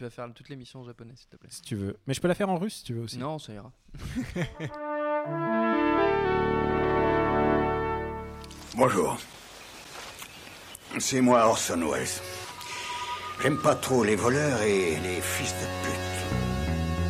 Tu vas faire toute l'émission en japonais, s'il te plaît. Si tu veux. Mais je peux la faire en russe si tu veux aussi. Non, ça ira. Bonjour. C'est moi Orson Welles. J'aime pas trop les voleurs et les fils de pute.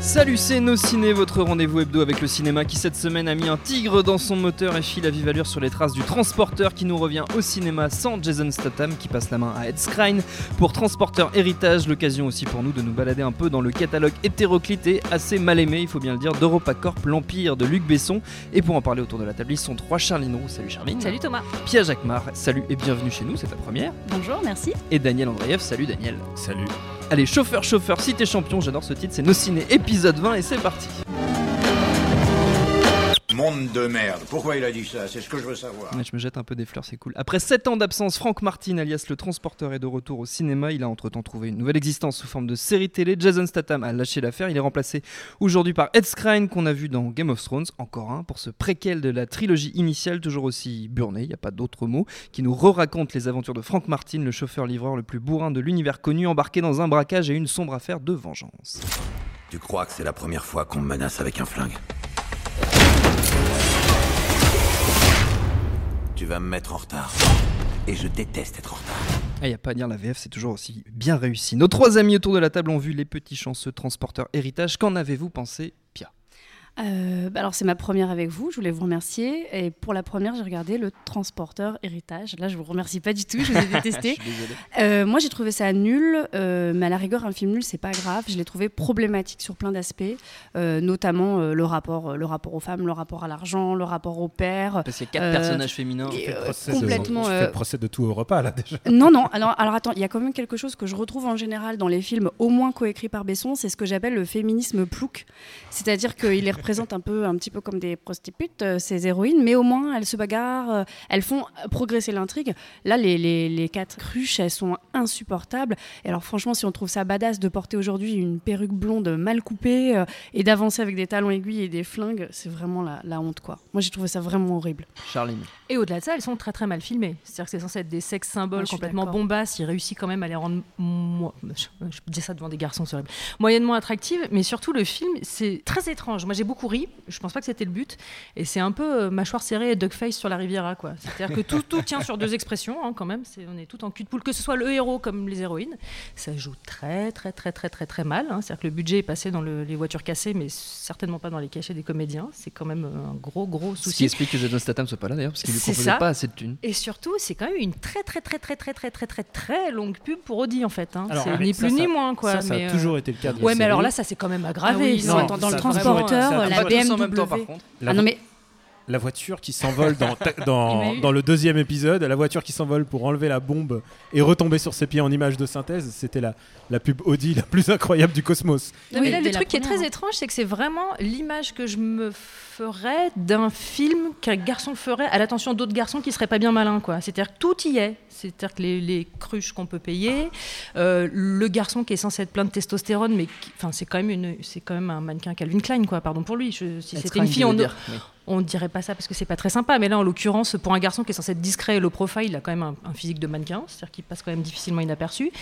Salut, c'est Nos Ciné, votre rendez-vous hebdo avec le cinéma qui cette semaine a mis un tigre dans son moteur et file à vive allure sur les traces du transporteur qui nous revient au cinéma sans Jason Statham qui passe la main à Ed Skrein pour Transporteur Héritage, l'occasion aussi pour nous de nous balader un peu dans le catalogue hétéroclite et assez mal aimé, il faut bien le dire, d'EuropaCorp, l'Empire de Luc Besson. Et pour en parler autour de la table, ils sont trois Charline Roux, salut Charline. Salut Thomas. Pierre Jacquemart, salut et bienvenue chez nous, c'est ta première. Bonjour, merci. Et Daniel Andreev, salut Daniel. Salut. Allez, chauffeur, chauffeur, si t'es champion, j'adore ce titre, c'est Nos Ciné épisode 20 et c'est parti. Monde de merde. Pourquoi il a dit ça? C'est ce que je veux savoir. Ouais, je me jette un peu des fleurs, c'est cool. Après 7 ans d'absence, Franck Martin, alias le transporteur, est de retour au cinéma. Il a entre-temps trouvé une nouvelle existence sous forme de série télé. Jason Statham a lâché l'affaire. Il est remplacé aujourd'hui par Ed Skrein, qu'on a vu dans Game of Thrones, encore un, pour ce préquel de la trilogie initiale, toujours aussi burné, il n'y a pas d'autre mot, qui nous re-raconte les aventures de Frank Martin, le chauffeur-livreur le plus bourrin de l'univers connu, embarqué dans un braquage et une sombre affaire de vengeance. Tu crois que c'est la première fois qu'on me menace avec un flingue? Tu vas me mettre en retard. Et je déteste être en retard. Il n'y a pas à dire, la VF c'est toujours aussi bien réussi. Nos trois amis autour de la table ont vu les petits chanceux transporteurs héritage. Qu'en avez-vous pensé, Euh, bah alors c'est ma première avec vous, je voulais vous remercier. Et pour la première, j'ai regardé le transporteur héritage. Là, je vous remercie pas du tout, je vous ai détesté. Euh, moi, j'ai trouvé ça nul, euh, mais à la rigueur, un film nul, c'est pas grave. Je l'ai trouvé problématique sur plein d'aspects, euh, notamment euh, le rapport, le rapport aux femmes, le rapport à l'argent, le rapport au père. Parce qu'il y a quatre Euh, personnages féminins. et, euh, procès de- complètement, tu fais euh, le procès de tout au repas là déjà. Non, non. Alors, alors attends, il y a quand même quelque chose que je retrouve en général dans les films, au moins coécrits par Besson, c'est ce que j'appelle le féminisme plouc. C'est-à-dire qu'il les représente un peu, un petit peu comme des prostituées, euh, ces héroïnes, mais au moins elles se bagarrent, euh, elles font progresser l'intrigue. Là, les, les, les quatre cruches, elles sont insupportables. Et alors, franchement, si on trouve ça badass de porter aujourd'hui une perruque blonde mal coupée euh, et d'avancer avec des talons aiguilles et des flingues, c'est vraiment la, la honte, quoi. Moi, j'ai trouvé ça vraiment horrible. Charline. Et au-delà de ça, elles sont très très mal filmées. C'est-à-dire que c'est censé être des sex symboles complètement bombasses. Il réussit quand même à les rendre, mo- je, je dis ça devant des garçons, c'est horrible, moyennement attractives. Mais surtout, le film, c'est très étrange. Moi, j'ai beaucoup ri. Je pense pas que c'était le but. Et c'est un peu euh, mâchoire serrée et duckface sur la Riviera, quoi. C'est-à-dire que tout, tout tient sur deux expressions, hein, quand même. C'est, on est tout en cul de poule, que ce soit le héros comme les héroïnes. Ça joue très très très très très très mal. hein. C'est-à-dire que le budget est passé dans le- les voitures cassées, mais certainement pas dans les cachets des comédiens. C'est quand même euh, un gros gros Ce qui souci. explique que Jason Statham soit pas là d'ailleurs, parce qu'il lui proposait pas assez de thunes. Et surtout, c'est quand même une très très très très très très très très très longue pub pour Audi en fait. hein. Alors, C'est ni ça, plus ni ça- moins quoi. Ça, ça mais, a euh, toujours été le cas de Ouais, mais alors là, ça s'est quand même Ah aggravé. oui, Non, non, attends, dans le transporteur, la tous en même temps, BMW. par contre. Ah non, mais La voiture qui s'envole dans, le deuxième épisode, la voiture qui s'envole pour enlever la bombe et retomber sur ses pieds en image de synthèse, c'était la, la pub Audi la plus incroyable du cosmos. Non, mais là, le truc qui est très hein. étrange, c'est que c'est vraiment l'image que je me ferais d'un film qu'un garçon ferait à l'attention d'autres garçons qui seraient pas bien malins. quoi. C'est-à-dire que tout y est. C'est-à-dire que les, les cruches qu'on peut payer, euh, le garçon qui est censé être plein de testostérone, mais enfin, c'est quand même une, c'est quand même un mannequin Calvin Klein, quoi. Pardon pour lui. Je- si c'était une fille, on, dire, oui. On dirait pas ça parce que c'est pas très sympa, mais là en l'occurrence, pour un garçon qui est censé être discret et low profile, il a quand même un, un physique de mannequin, c'est-à-dire qu'il passe quand même difficilement inaperçu.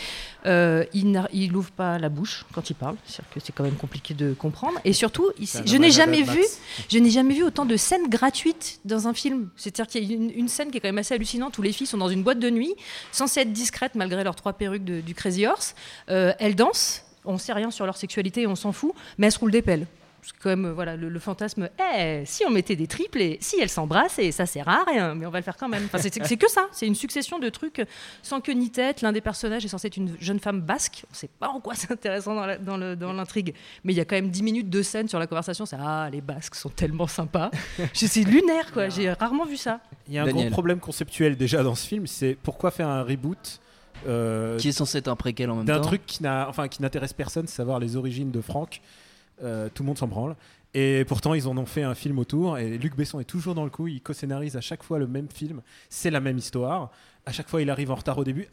Euh, il n'a- il ouvre pas la bouche quand il parle, c'est-à-dire que c'est quand même compliqué de comprendre. Et surtout, il- je n'ai jamais vu, Max. je n'ai jamais vu autant de scènes gratuites dans un film. C'est-à-dire qu'il y a une, une scène qui est quand même assez hallucinante où les filles sont dans une boîte de nuit, censées être discrètes malgré leurs trois perruques de- du Crazy Horse. Euh, elles dansent. On sait rien sur leur sexualité, on s'en fout, mais elles se roulent des pelles. Parce que quand même, euh, voilà, le, le fantasme, eh, si on mettait des triples et si elles s'embrassent, et ça sert à rien, mais on va le faire quand même. Enfin, c'est c'est que ça, c'est une succession de trucs sans queue ni tête. L'un des personnages est censé être une jeune femme basque. On ne sait pas en quoi c'est intéressant dans la- dans le- dans l'intrigue, mais il y a quand même 10 minutes de scène sur la conversation. C'est ah, les basques sont tellement sympas. Je- c'est lunaire, quoi. J'ai rarement vu ça. Il y a un Daniel. gros problème conceptuel déjà dans ce film, c'est pourquoi faire un reboot euh, Qui est censé être un préquel en même temps. d'un truc qui n'a, enfin, qui n'intéresse personne, savoir les origines de Franck. Euh, tout le monde s'en branle. Et pourtant, ils en ont fait un film autour. Et Luc Besson est toujours dans le coup. Il co-scénarise à chaque fois le même film. C'est la même histoire. À chaque fois, il arrive en retard au début.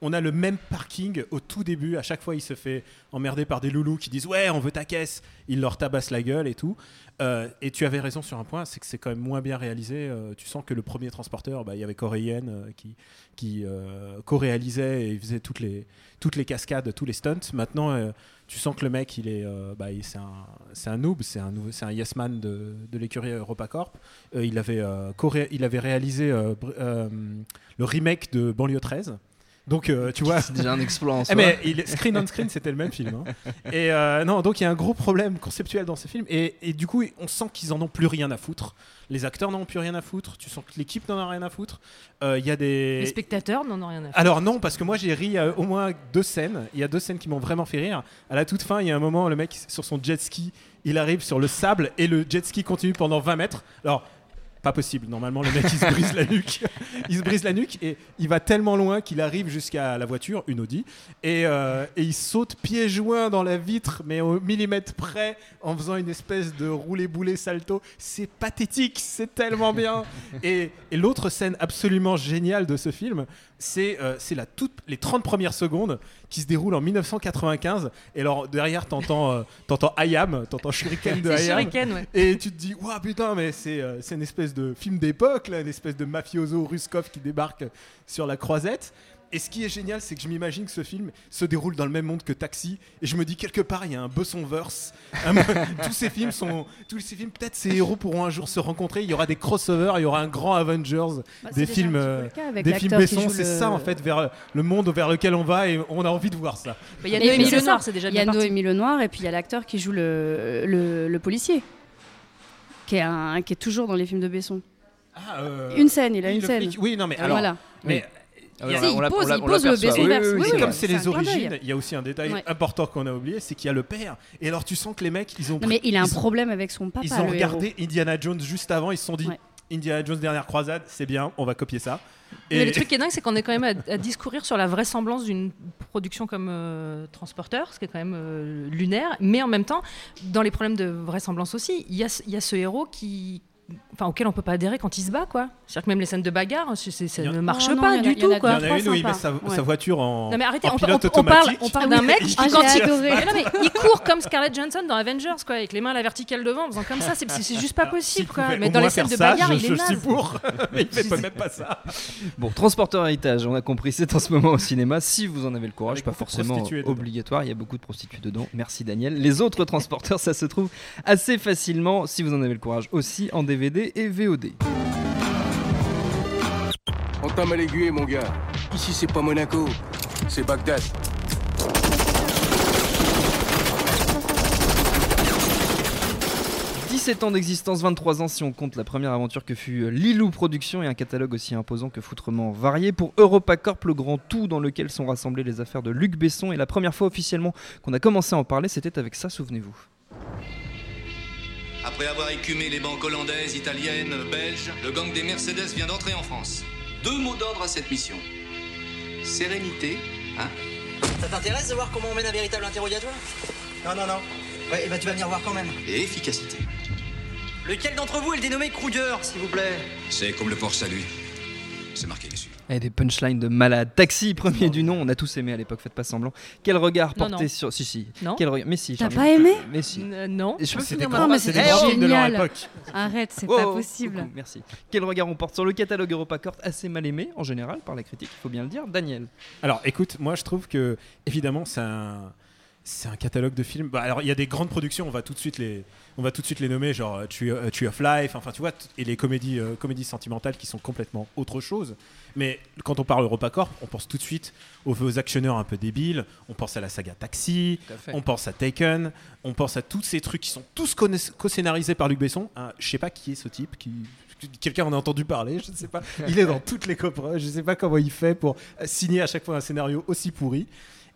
On a le même parking au tout début. À chaque fois, il se fait emmerder par des loulous qui disent Ouais, on veut ta caisse. Il leur tabasse la gueule et tout. Euh, et tu avais raison sur un point c'est que c'est quand même moins bien réalisé. Euh, tu sens que le premier transporteur, bah, il y avait Coréenne euh, qui, co-réalisait et faisait toutes les, cascades, tous les stunts. Maintenant, tu sens que le mec, il est, bah, c'est un, un noob, c'est un, c'est yes man de, l'écurie EuropaCorp. Il avait, il avait réalisé le remake de Banlieue 13. Donc, euh, tu vois, C'est déjà un exploit en eh, soi. mais il, screen on screen, c'était le même film. hein. Et euh, non, donc il y a un gros problème conceptuel dans ce film. Et, et du coup, on sent qu'ils en ont plus rien à foutre. Les acteurs n'en ont plus rien à foutre. Tu sens que l'équipe n'en a rien à foutre. Euh, Il y a des. Les spectateurs n'en ont rien à faire. Alors non, parce que moi j'ai ri à au moins deux scènes. Il y a deux scènes qui m'ont vraiment fait rire. À la toute fin, il y a un moment, le mec sur son jet ski, il arrive sur le sable et le jet ski continue pendant 20 mètres. Alors, pas possible. Normalement, le mec il se brise la nuque. Il se brise la nuque et il va tellement loin qu'il arrive jusqu'à la voiture, une Audi, et, euh, et il saute pieds joints dans la vitre, mais au millimètre près, en faisant une espèce de roulé-boulé salto. C'est pathétique, c'est tellement bien. Et, et l'autre scène absolument géniale de ce film, c'est euh, c'est la toute, les 30 premières secondes qui se déroulent en 1995. Et alors derrière, t'entends euh, t'entends Ayam, t'entends Shuriken de Ayam. Shuriken, ouais. Et tu te dis, waouh putain, mais c'est euh, une espèce de film d'époque, une espèce de mafioso Ruskov qui débarque sur la croisette. Et ce qui est génial, c'est que je m'imagine que ce film se déroule dans le même monde que Taxi. Et je me dis, quelque part, il y a un Bessonverse. Un- tous ces films sont. Tous ces films, peut-être ces héros pourront un jour se rencontrer. Il y aura des crossovers, il y aura un grand Avengers Bah, des films, euh, des films Besson. C'est le- ça, en fait, vers le monde vers lequel on va et on a envie de voir ça. Bah, Il y a Noémie Lenoir, c'est déjà Il y a bien. Noémie Lenoir et puis il y a l'acteur qui joue le, le, le policier, qui est, un, qui est toujours dans les films de Besson. Ah, euh, Une scène, il a oui, une scène. flic. Oui, non, mais alors. voilà. Mais Ah oui, Si, on l'a- il pose- on il pose le. Besson-verse, Oui. Et comme vrai. c'est les origines, il y a aussi un détail Ouais. important qu'on a oublié, c'est qu'il y a le père. Et alors tu sens que les mecs, ils ont, Non, mais il a un ont- problème avec son papa. ils ont regardé Indiana Jones juste avant, ils se sont dit Ouais. Indiana Jones dernière croisade, c'est bien, on va copier ça. Mais le truc qui est dingue, c'est qu'on est quand même à, à discourir sur la vraisemblance d'une production comme euh, Transporteur, ce qui est quand même euh, lunaire, mais en même temps, dans les problèmes de vraisemblance aussi, il y a, ce- il y a ce héros qui, enfin, auquel on peut pas adhérer quand il se bat, quoi. C'est-à-dire que même les scènes de bagarre, ça ne marche Oh non, pas a- du il y en tout, a il y quoi. en a une où il met sa, Ouais. sa voiture en, Non mais arrêtez, en on, pilote on- on parle, on parle Ah d'un oui. mec Ah, qui quand il... adoré. Mais non, mais il court comme Scarlett Johansson dans Avengers quoi, avec les mains à la verticale devant, en faisant comme ça, c'est juste pas possible quoi. Mais dans les scènes de bagarre, je, il est je naze. suis pour. mais il fait pas même pas ça. Bon, Transporteur Héritage, on a compris, c'est en ce moment au cinéma. Si vous en avez le courage, pas forcément obligatoire, il y a beaucoup de prostituées dedans. Merci Daniel. Les autres transporteurs, ça se trouve assez facilement, si vous en avez le courage, aussi en DVD et VOD. On t'a mal aiguillé, mon gars. Ici, c'est pas Monaco, c'est Bagdad. « 17 ans d'existence, 23 ans si on compte la première aventure que fut euh, Lilou Productions et un catalogue aussi imposant que foutrement varié pour EuropaCorp, le grand tout dans lequel sont rassemblées les affaires de Luc Besson. Et la première fois officiellement qu'on a commencé à en parler, c'était avec ça, souvenez-vous. Après avoir écumé les banques hollandaises, italiennes, belges, le gang des Mercedes vient d'entrer en France. Deux mots d'ordre à cette mission. Sérénité, hein Ça t'intéresse de voir comment on mène un véritable interrogatoire? Non, non, non. Ouais, et bah tu vas venir voir quand même. Et efficacité. Lequel d'entre vous est le dénommé Kruger, s'il vous plaît? C'est comme le port salut. C'est marqué. Et des punchlines de malade. Taxi, premier du nom, on a tous aimé à l'époque, faites pas semblant. Quel regard Non, porté non. sur. Si, si. Non. Quel regard. Mais si. T'as pas aimé Mais si. N- euh, non. Et je mais phrase c'est c'était des grands films de leur génial. époque. Arrête, c'est Oh, pas possible. coucou, merci. Quel regard on porte sur le catalogue EuropaCorp assez mal aimé en général par la critique, il faut bien le dire. Daniel. Alors écoute, moi je trouve que évidemment c'est un c'est un catalogue de films. Bah, alors il y a des grandes productions, on va tout de suite les on va tout de suite les nommer genre euh, Tree, euh, Tree of Life, enfin tu vois et les comédies euh, comédies sentimentales qui sont complètement autre chose. Mais quand on parle EuropaCorp, on pense tout de suite aux, aux actionneurs un peu débiles, on pense à la saga Taxi, on pense à Taken, on pense à tous ces trucs qui sont tous co-scénarisés par Luc Besson. Hein, je sais pas qui est ce type qui Quelqu'un en a entendu parler, je ne sais pas. Il est dans toutes les coproches, je ne sais pas comment il fait pour euh, signer à chaque fois un scénario aussi pourri.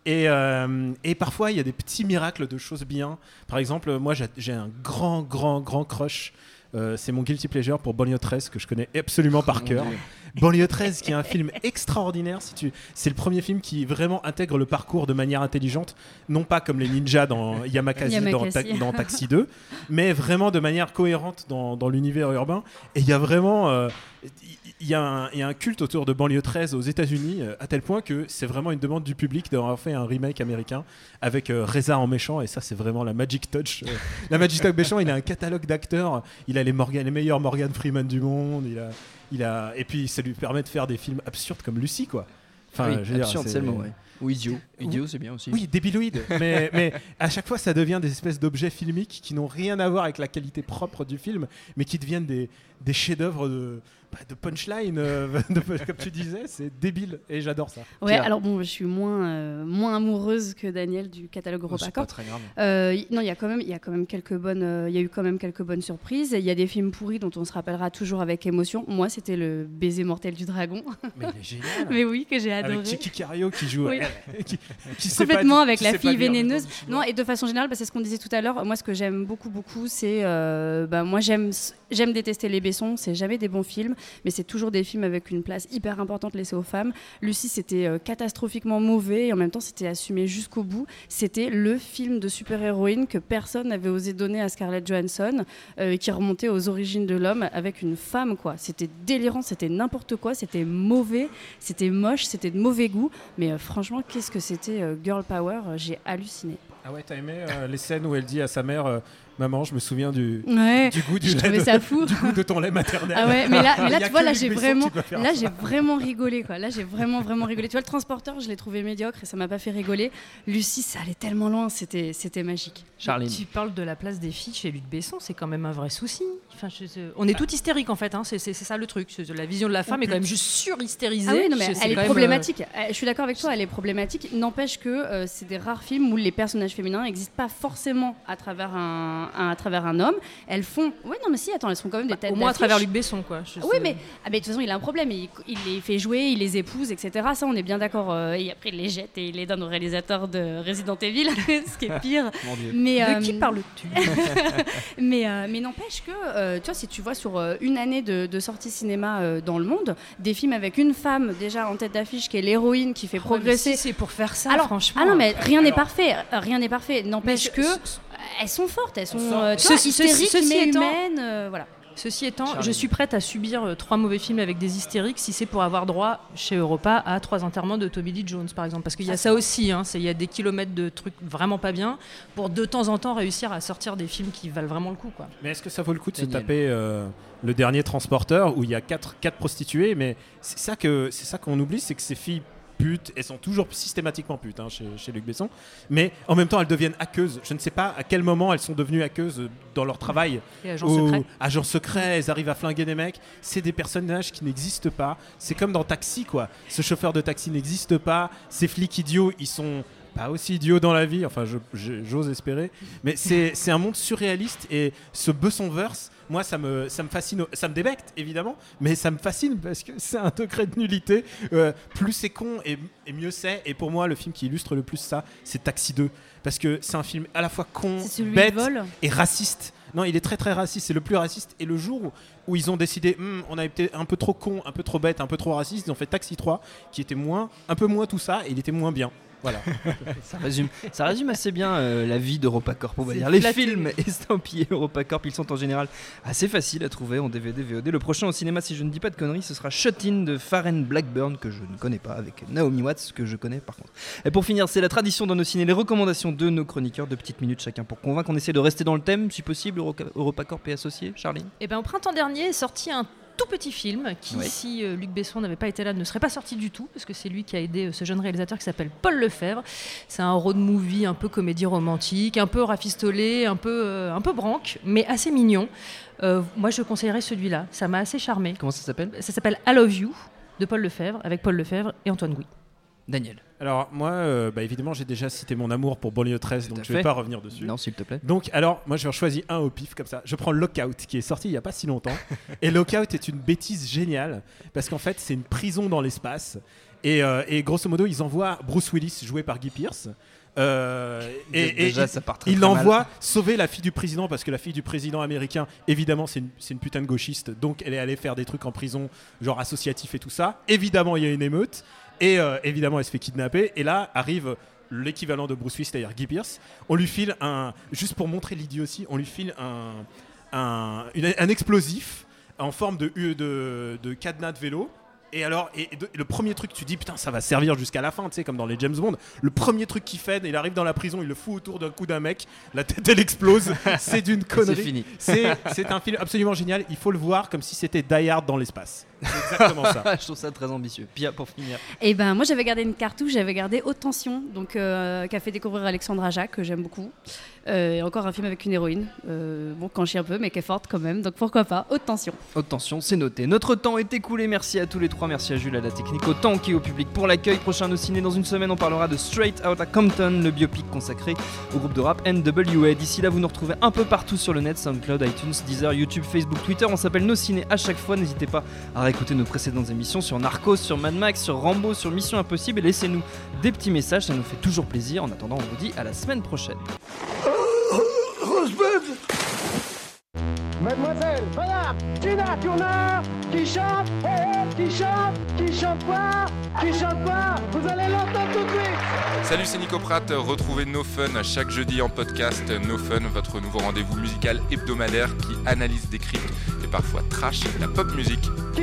Et, euh, et parfois, il y a des petits miracles de choses bien. Par exemple, moi, j'ai un grand, grand, grand crush euh, c'est mon guilty pleasure pour 13 que je connais absolument par cœur. Banlieue 13 qui est un film extraordinaire. Si tu... C'est le premier film qui vraiment intègre le parcours de manière intelligente, non pas comme les ninjas dans Yamakasi, Dans, Yamakasi. Ta- dans Taxi 2, mais vraiment de manière cohérente dans, dans l'univers urbain. Et il y a vraiment... euh, il y, a un- il y a un culte autour de Banlieue 13 aux États-Unis, euh, à tel point que c'est vraiment une demande du public d'avoir fait un remake américain avec euh, Reza en méchant, et ça, c'est vraiment la Magic Touch. euh, la Magic Touch méchant, il a un catalogue d'acteurs, il a les, Morgan, les meilleurs Morgan Freeman du monde, il a, il a, et puis ça lui permet de faire des films absurdes comme Lucie, quoi. Enfin, oui, je veux dire, absurde, c'est le mot, ouais. Ou idiot. Idiot, c'est bien aussi. Oui, débiloïde. mais, mais à chaque fois, ça devient des espèces d'objets filmiques qui n'ont rien à voir avec la qualité propre du film, mais qui deviennent des, des chefs-d'œuvre de, de punchline, euh, de- comme tu disais. C'est débile et j'adore ça. Ouais, Pierre. alors bon, je suis moins, euh, moins amoureuse que Daniel du catalogue c'est EuropaCorp. pas très grave. Euh, non, il y a quand même, il y a quand même quelques bonnes, euh, il y a eu quand même quelques bonnes surprises. Il y a des films pourris dont on se rappellera toujours avec émotion. Moi, c'était le baiser mortel du dragon. Mais il est génial. Mais oui, que j'ai adoré. Avec Chicky Cario qui joue. Oui. qui, qui sait pas Complètement avec qui la fille vénéneuse. Non, et de façon générale, bah, c'est ce qu'on disait tout à l'heure. Moi, ce que j'aime beaucoup, beaucoup, c'est. euh, bah, moi, j'aime, j'aime détester les Bessons. C'est jamais des bons films, mais c'est toujours des films avec une place hyper importante laissée aux femmes. Lucie, c'était euh, catastrophiquement mauvais et en même temps, c'était assumé jusqu'au bout. C'était le film de super-héroïne que personne n'avait osé donner à Scarlett Johansson, euh, qui remontait aux origines de l'homme avec une femme, quoi. C'était délirant, c'était n'importe quoi, c'était mauvais, c'était moche, c'était de mauvais goût. Mais euh, franchement, qu'est-ce que c'était Girl Power J'ai halluciné. Ah ouais, t'as aimé les scènes où elle dit à sa mère Maman, je me souviens du, Ouais, du goût du je lait de- ça fou. du goût de ton lait maternel. Ah ouais, mais là, mais tu vois, là j'ai vraiment, là j'ai rigolé quoi. Là j'ai vraiment vraiment rigolé. Tu vois le transporteur, je l'ai trouvé médiocre et ça m'a pas fait rigoler. Lucie, ça allait tellement loin, c'était c'était magique. Charline. Tu parles de la place des filles chez Luc Besson, c'est quand même un vrai souci. Enfin, je- je- on est tout hystérique en fait, hein, c'est ça le truc. La vision de la femme est quand même juste sur-hystérisée. Ah oui, non, mais elle est problématique. Euh, Je suis d'accord avec toi, elle est problématique. N'empêche que euh, c'est des rares films où les personnages féminins n'existent pas forcément à travers un, un- à travers un homme. Elles font. Oui, non, mais si, attends, elles font quand même des euh, têtes au moins à travers Luc Besson, quoi. Je- Oui, mais, ah, mais de toute façon, il a un problème. Il, il les fait jouer, il les épouse, etc. Ça, on est bien d'accord. euh, et après, il les jette et il les donne au réalisateur de Resident Evil, ce qui est pire. Mon Dieu. Mais, De euh, qui parles-tu? Mais, euh, mais n'empêche que, euh, tu vois, si tu vois sur euh, une année de, de sortie cinéma euh, dans le monde, des films avec une femme déjà en tête d'affiche qui est l'héroïne, qui fait progresser. Si c'est pour faire ça, Alors, franchement. ah non, mais rien n'est parfait. Rien n'est parfait. N'empêche que euh, elles sont fortes, elles sont euh, tu vois, Ceci- hystériques, ceci mais étant- humaines. euh, voilà. Ceci étant, je suis prête à subir euh, trois mauvais films avec des hystériques si c'est pour avoir droit chez Europa à trois enterrements de Tommy Lee Jones, par exemple. Parce qu'il y a ça aussi, hein, c'est- il y a des kilomètres de trucs vraiment pas bien pour de temps en temps réussir à sortir des films qui valent vraiment le coup. Quoi. Mais est-ce que ça vaut le coup de se taper euh, le dernier transporteur où il y a quatre, quatre prostituées? Mais c'est ça que c'est ça qu'on oublie, c'est que ces filles putes, elles sont toujours systématiquement putes hein, chez, chez Luc Besson, mais en même temps elles deviennent hackeuses. Je ne sais pas à quel moment elles sont devenues hackeuses dans leur travail. Et agent ou secret. agents secrets, elles arrivent à flinguer des mecs. C'est des personnages qui n'existent pas. C'est comme dans Taxi, quoi. Ce chauffeur de taxi n'existe pas. Ces flics idiots, ils sont pas aussi idiots dans la vie. Enfin, j'ose espérer. Mais c'est un monde surréaliste et ce Bessonverse, moi, ça me, ça me fascine. Ça me débecte, évidemment, mais ça me fascine parce que c'est un degré de nullité. Euh, plus c'est con et, et mieux c'est. Et pour moi, le film qui illustre le plus ça, c'est Taxi 2. Parce que c'est un film à la fois con, bête et raciste. Non, il est très très raciste. C'est le plus raciste. Et le jour où, où ils ont décidé, Hum, on a été un peu trop con, un peu trop bête, un peu trop raciste, ils ont fait Taxi 3, qui était moins, un peu moins tout ça, et il était moins bien. Voilà. Ça résume, ça résume assez bien euh, la vie d'EuropaCorp, on va dire. Les films estampillés EuropaCorp, ils sont en général assez faciles à trouver en DVD, VOD. Le prochain au cinéma, si je ne dis pas de conneries, ce sera Shut In de Farren Blackburn, que je ne connais pas, avec Naomi Watts, que je connais par contre. Et pour finir, c'est la tradition dans nos ciné, les recommandations de nos chroniqueurs, de petites minutes chacun pour convaincre. On essaie de rester dans le thème, si possible, EuropaCorp et associés. Charline? Et ben, au printemps dernier est sorti un tout petit film qui, Oui. si euh, Luc Besson n'avait pas été là, ne serait pas sorti du tout, parce que c'est lui qui a aidé euh, ce jeune réalisateur qui s'appelle Paul Lefebvre. C'est un road movie un peu comédie romantique, un peu rafistolé, un peu, euh, un peu branque, mais assez mignon. Moi, je conseillerais celui-là. Ça m'a assez charmé. Comment ça s'appelle? Ça s'appelle I Love You de Paul Lefebvre, avec Paul Lefebvre et Antoine Gouy. Daniel. Alors, moi, euh, bah, évidemment, j'ai déjà cité mon amour pour Banlieue 13, Tout donc je vais fait. pas revenir dessus. Non, s'il te plaît. Donc, alors, moi, je vais en choisir un au pif, comme ça. Je prends Lockout, qui est sorti il y a pas si longtemps. et Lockout est une bêtise géniale, parce qu'en fait, c'est une prison dans l'espace. Et, euh, et grosso modo, ils envoient Bruce Willis, joué par Guy Pearce. euh, et, et Déjà, il- ça part très, il l'envoie sauver la fille du président parce que la fille du président américain, évidemment, c'est une, c'est une putain de gauchiste, donc elle est allée faire des trucs en prison, genre associatif et tout ça. Évidemment, il y a une émeute et euh, évidemment, elle se fait kidnapper. Et là arrive l'équivalent de Bruce Willis, c'est-à-dire Guy Pearce. On lui file un, juste pour montrer l'idiotie, on lui file un, un, un explosif en forme de, de, de cadenas de vélo. Et alors, et, et de- et le premier truc, tu dis putain, ça va servir jusqu'à la fin, tu sais, comme dans les James Bond. Le premier truc qu'il fait, il arrive dans la prison, il le fout autour d'un coup d'un mec, la tête elle explose. c'est d'une connerie. C'est fini. C'est c'est un film absolument génial. Il faut le voir comme si c'était Die Hard dans l'espace. C'est exactement ça. Je trouve ça très ambitieux. Pia, pour finir. Et ben moi j'avais gardé une cartouche, j'avais gardé Haute Tension, donc euh, qu'a fait découvrir Alexandra Jacques que j'aime beaucoup. Euh, et encore un film avec une héroïne, euh, bon quand chie un peu mais qui est forte quand même, donc pourquoi pas Haute Tension. Haute tension, c'est noté. Notre temps est écoulé. Merci à tous les trois. Merci à Jules, à la technique, au temps est au public pour l'accueil. Prochain au ciné dans une semaine, on parlera de Straight Outta Compton, le biopic consacré au groupe de rap NWA. D'ici là, vous nous retrouvez un peu partout sur le net SoundCloud, iTunes, Deezer, YouTube, Facebook, Twitter. On s'appelle Nos Ciné à chaque fois. N'hésitez pas à réécouter nos précédentes émissions sur Narcos, sur Mad Max, sur Rambo, sur Mission Impossible. Et laissez-nous des petits messages, ça nous fait toujours plaisir. En attendant, on vous dit à la semaine prochaine. Mademoiselle, madame, Tina Turner, qui chante, eh, eh, qui chante, qui chante pas, qui chante pas, vous allez l'entendre tout de suite. Salut, c'est Nico Pratt. Retrouvez No Fun chaque jeudi en podcast. No Fun, votre nouveau rendez-vous musical hebdomadaire qui analyse, décrypte et parfois trash la pop musique. Qui